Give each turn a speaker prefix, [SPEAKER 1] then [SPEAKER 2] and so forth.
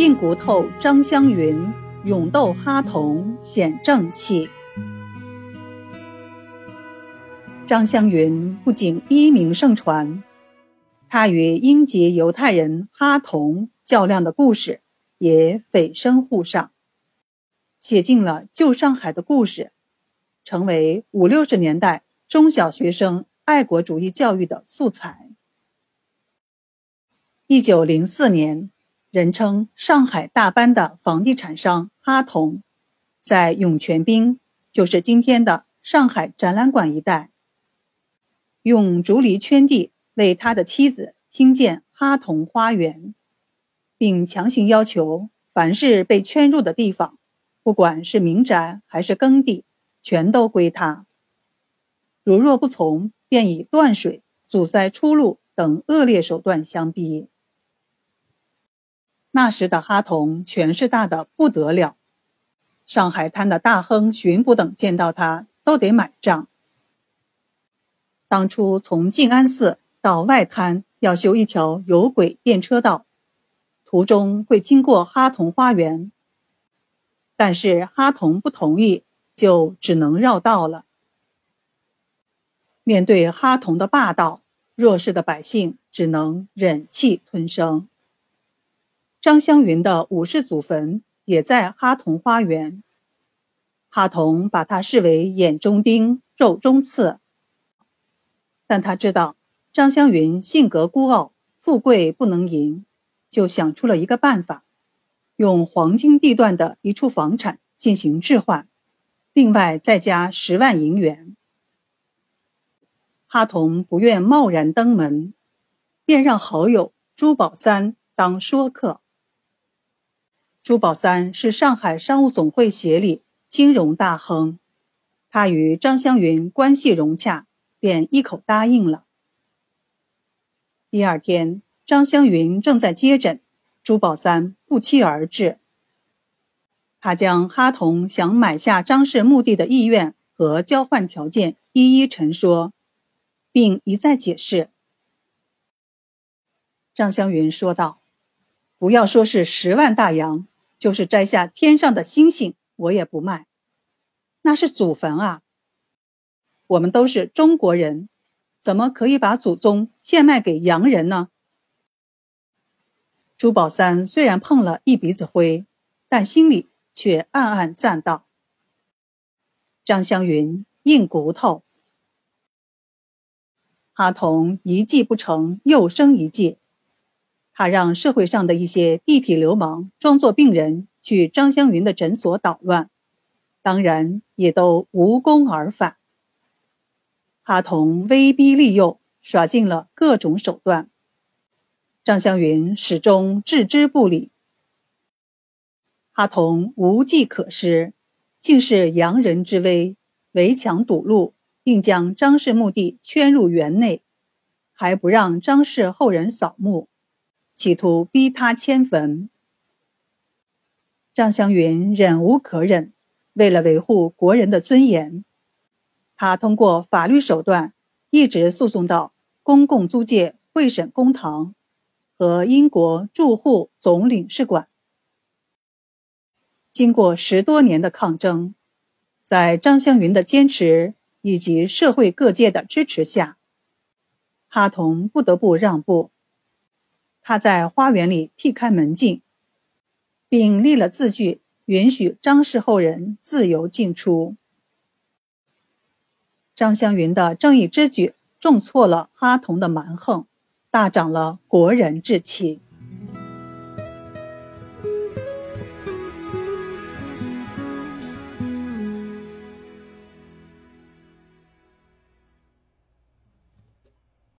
[SPEAKER 1] 硬骨头张湘云勇斗哈同显正气。张湘云不仅一名盛传，他与英籍犹太人哈同较量的故事也蜚声沪上，写进了旧上海的故事，成为五六十年代中小学生爱国主义教育的素材。一九零四年。人称“上海大班”的房地产商哈同，在涌泉滨，就是今天的上海展览馆一带，用竹篱圈地为他的妻子兴建哈同花园，并强行要求凡是被圈入的地方，不管是民宅还是耕地，全都归他。如若不从，便以断水、阻塞出路等恶劣手段相逼。那时的哈同权势大的不得了，上海滩的大亨、巡捕等见到他都得买账。当初从静安寺到外滩要修一条有轨电车道，途中会经过哈同花园，但是哈同不同意，就只能绕道了。面对哈同的霸道，弱势的百姓只能忍气吞声。张湘云的五世祖坟也在哈同花园，哈同把他视为眼中钉、肉中刺，但他知道张湘云性格孤傲，富贵不能淫，就想出了一个办法，用黄金地段的一处房产进行置换，另外再加十万银元。哈同不愿贸然登门，便让好友朱宝三当说客。朱宝三是上海商务总会协理、金融大亨，他与张湘云关系融洽，便一口答应了。第二天，张湘云正在接诊，朱宝三不期而至。他将哈同想买下张氏墓地的意愿和交换条件一一陈说，并一再解释。张湘云说道：“不要说是十万大洋。”就是摘下天上的星星，我也不卖。那是祖坟啊！我们都是中国人，怎么可以把祖宗贱卖给洋人呢？朱宝三虽然碰了一鼻子灰，但心里却暗暗赞道：“张湘云硬骨头。”哈同一计不成，又生一计。他让社会上的一些地痞流氓装作病人去张湘云的诊所捣乱，当然也都无功而返。哈同威逼利诱，耍尽了各种手段，张湘云始终置之不理。哈同无计可施，竟是洋人之威，围墙堵路，并将张氏墓地圈入园内，还不让张氏后人扫墓。企图逼他迁坟，张湘云忍无可忍，为了维护国人的尊严，他通过法律手段一直诉讼到公共租界会审公堂和英国驻沪总领事馆。经过十多年的抗争，在张湘云的坚持以及社会各界的支持下，哈同不得不让步。他在花园里辟开门禁，并立了字据，允许张氏后人自由进出。张湘云的正义之举重挫了哈同的蛮横，大涨了国人志气。